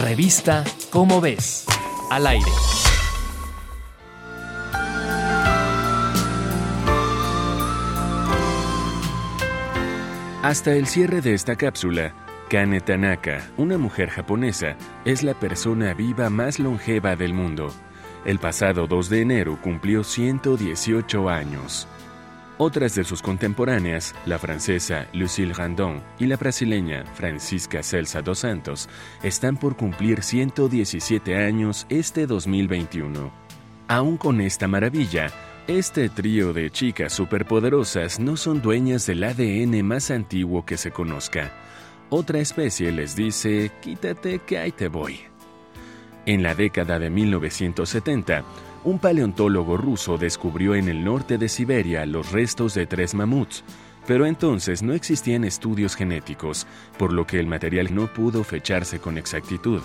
Revista Cómo ves. Al aire. Hasta el cierre de esta cápsula, Kane Tanaka, una mujer japonesa, es la persona viva más longeva del mundo. El pasado 2 de enero cumplió 118 años. Otras de sus contemporáneas, la francesa Lucille Randon y la brasileña Francisca Celsa dos Santos, están por cumplir 117 años este 2021. Aún con esta maravilla, este trío de chicas superpoderosas no son dueñas del ADN más antiguo que se conozca. Otra especie les dice, quítate que ahí te voy. En la década de 1970, un paleontólogo ruso descubrió en el norte de Siberia los restos de tres mamuts, pero entonces no existían estudios genéticos, por lo que el material no pudo fecharse con exactitud.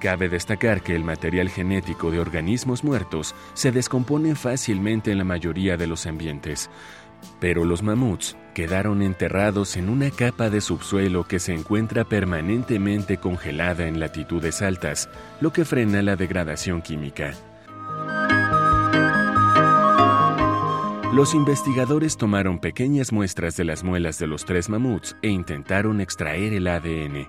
Cabe destacar que el material genético de organismos muertos se descompone fácilmente en la mayoría de los ambientes, pero los mamuts quedaron enterrados en una capa de subsuelo que se encuentra permanentemente congelada en latitudes altas, lo que frena la degradación química. Los investigadores tomaron pequeñas muestras de las muelas de los tres mamuts e intentaron extraer el ADN.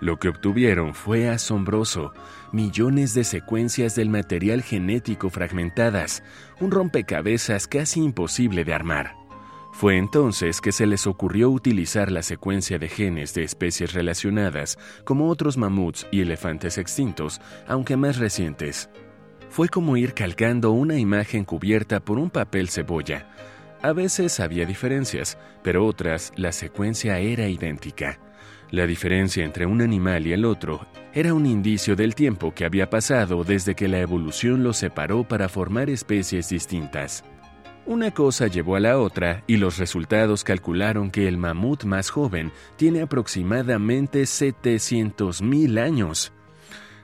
Lo que obtuvieron fue asombroso, millones de secuencias del material genético fragmentadas, un rompecabezas casi imposible de armar. Fue entonces que se les ocurrió utilizar la secuencia de genes de especies relacionadas, como otros mamuts y elefantes extintos, aunque más recientes fue como ir calcando una imagen cubierta por un papel cebolla. A veces había diferencias, pero otras la secuencia era idéntica. La diferencia entre un animal y el otro era un indicio del tiempo que había pasado desde que la evolución los separó para formar especies distintas. Una cosa llevó a la otra y los resultados calcularon que el mamut más joven tiene aproximadamente 700.000 años.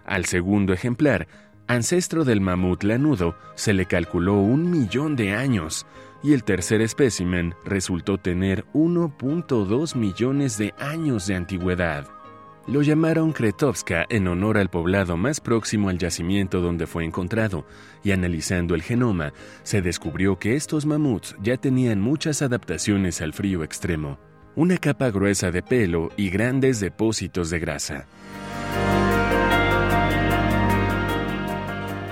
Al segundo ejemplar ancestro del mamut lanudo, se le calculó un millón de años y el tercer espécimen resultó tener 1.2 millones de años de antigüedad. Lo llamaron Kretovska en honor al poblado más próximo al yacimiento donde fue encontrado, y analizando el genoma, se descubrió que estos mamuts ya tenían muchas adaptaciones al frío extremo, una capa gruesa de pelo y grandes depósitos de grasa.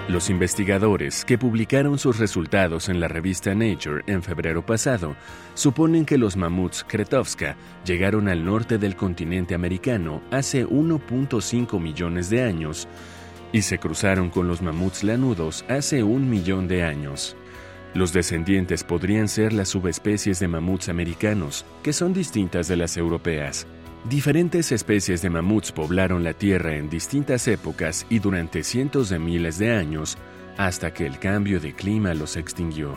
Los investigadores que publicaron sus resultados en la revista Nature en febrero pasado suponen que los mamuts Kretovska llegaron al norte del continente americano hace 1.5 millones de años y se cruzaron con los mamuts lanudos hace un millón de años. Los descendientes podrían ser las subespecies de mamuts americanos, que son distintas de las europeas. Diferentes especies de mamuts poblaron la Tierra en distintas épocas y durante cientos de miles de años, hasta que el cambio de clima los extinguió.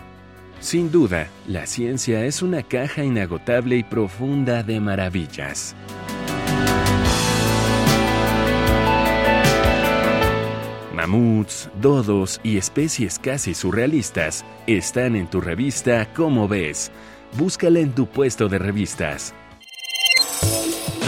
Sin duda, la ciencia es una caja inagotable y profunda de maravillas. Mamuts, dodos y especies casi surrealistas están en tu revista Cómo ves. Búscala en tu puesto de revistas.